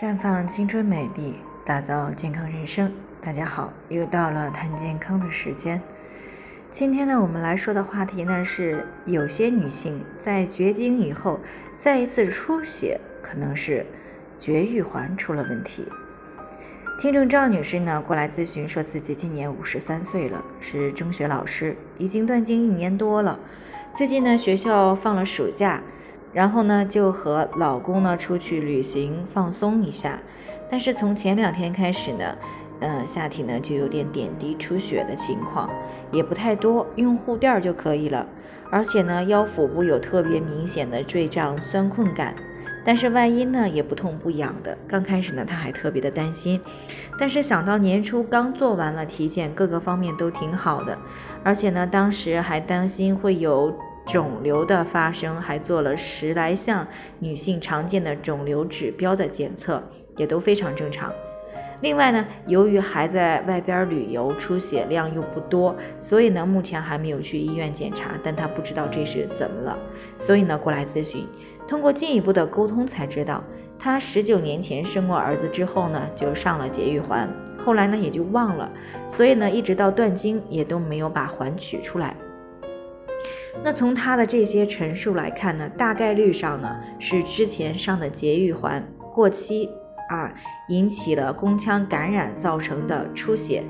绽放青春美丽，打造健康人生。大家好，又到了谈健康的时间。今天呢，我们来说的话题呢是，有些女性在绝经以后再一次出血，可能是绝育环出了问题。听众赵女士呢过来咨询，说自己今年五十三岁了，是中学老师，已经断经一年多了。最近呢，学校放了暑假。然后呢，就和老公呢出去旅行放松一下，但是从前两天开始呢，嗯，下体呢就有点点滴出血的情况，也不太多，用护垫就可以了。而且呢，腰腹部有特别明显的坠胀酸困感，但是外阴呢也不痛不痒的。刚开始呢，她还特别的担心，但是想到年初刚做完了体检，各个方面都挺好的，而且呢，当时还担心会有。肿瘤的发生，还做了十来项女性常见的肿瘤指标的检测，也都非常正常。另外呢，由于还在外边旅游，出血量又不多，所以呢，目前还没有去医院检查。但她不知道这是怎么了，所以呢，过来咨询。通过进一步的沟通才知道，她十九年前生过儿子之后呢，就上了节育环，后来呢也就忘了，所以呢，一直到断经也都没有把环取出来。那从他的这些陈述来看呢，大概率上呢是之前上的节育环过期啊，引起了宫腔感染造成的出血。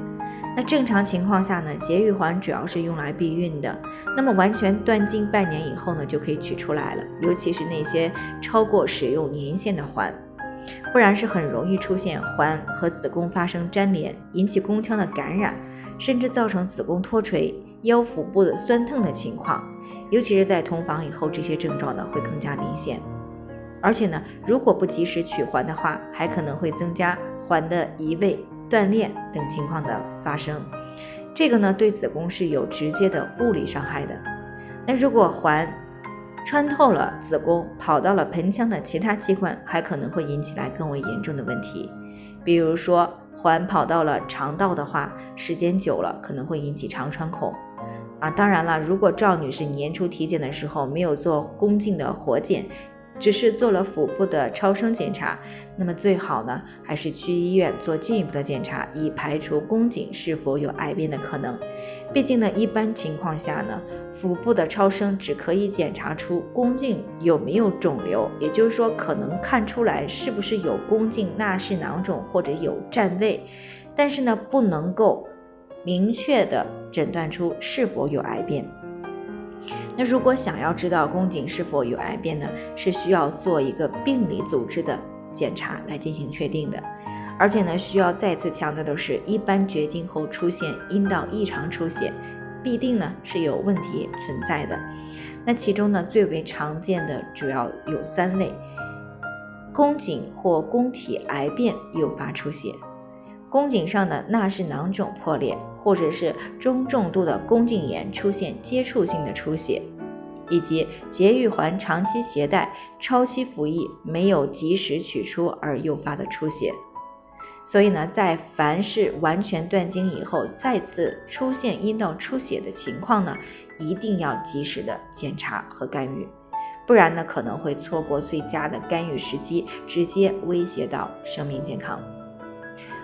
那正常情况下呢，节育环主要是用来避孕的。那么完全断经半年以后呢，就可以取出来了，尤其是那些超过使用年限的环，不然是很容易出现环和子宫发生粘连，引起宫腔的感染，甚至造成子宫脱垂。腰腹部的酸痛的情况，尤其是在同房以后，这些症状呢会更加明显。而且呢，如果不及时取环的话，还可能会增加环的移位、断裂等情况的发生。这个呢，对子宫是有直接的物理伤害的。那如果环穿透了子宫，跑到了盆腔的其他器官，还可能会引起来更为严重的问题，比如说环跑到了肠道的话，时间久了可能会引起肠穿孔。啊，当然了，如果赵女士年初体检的时候没有做宫颈的活检，只是做了腹部的超声检查，那么最好呢还是去医院做进一步的检查，以排除宫颈是否有癌变的可能。毕竟呢，一般情况下呢，腹部的超声只可以检查出宫颈有没有肿瘤，也就是说可能看出来是不是有宫颈纳氏囊肿或者有占位，但是呢不能够明确的。诊断出是否有癌变。那如果想要知道宫颈是否有癌变呢？是需要做一个病理组织的检查来进行确定的。而且呢，需要再次强调的是，一般绝经后出现阴道异常出血，必定呢是有问题存在的。那其中呢，最为常见的主要有三类：宫颈或宫体癌变诱发出血。宫颈上的纳氏囊肿破裂，或者是中重度的宫颈炎出现接触性的出血，以及节育环长期携带、超期服役没有及时取出而诱发的出血。所以呢，在凡是完全断经以后再次出现阴道出血的情况呢，一定要及时的检查和干预，不然呢可能会错过最佳的干预时机，直接威胁到生命健康。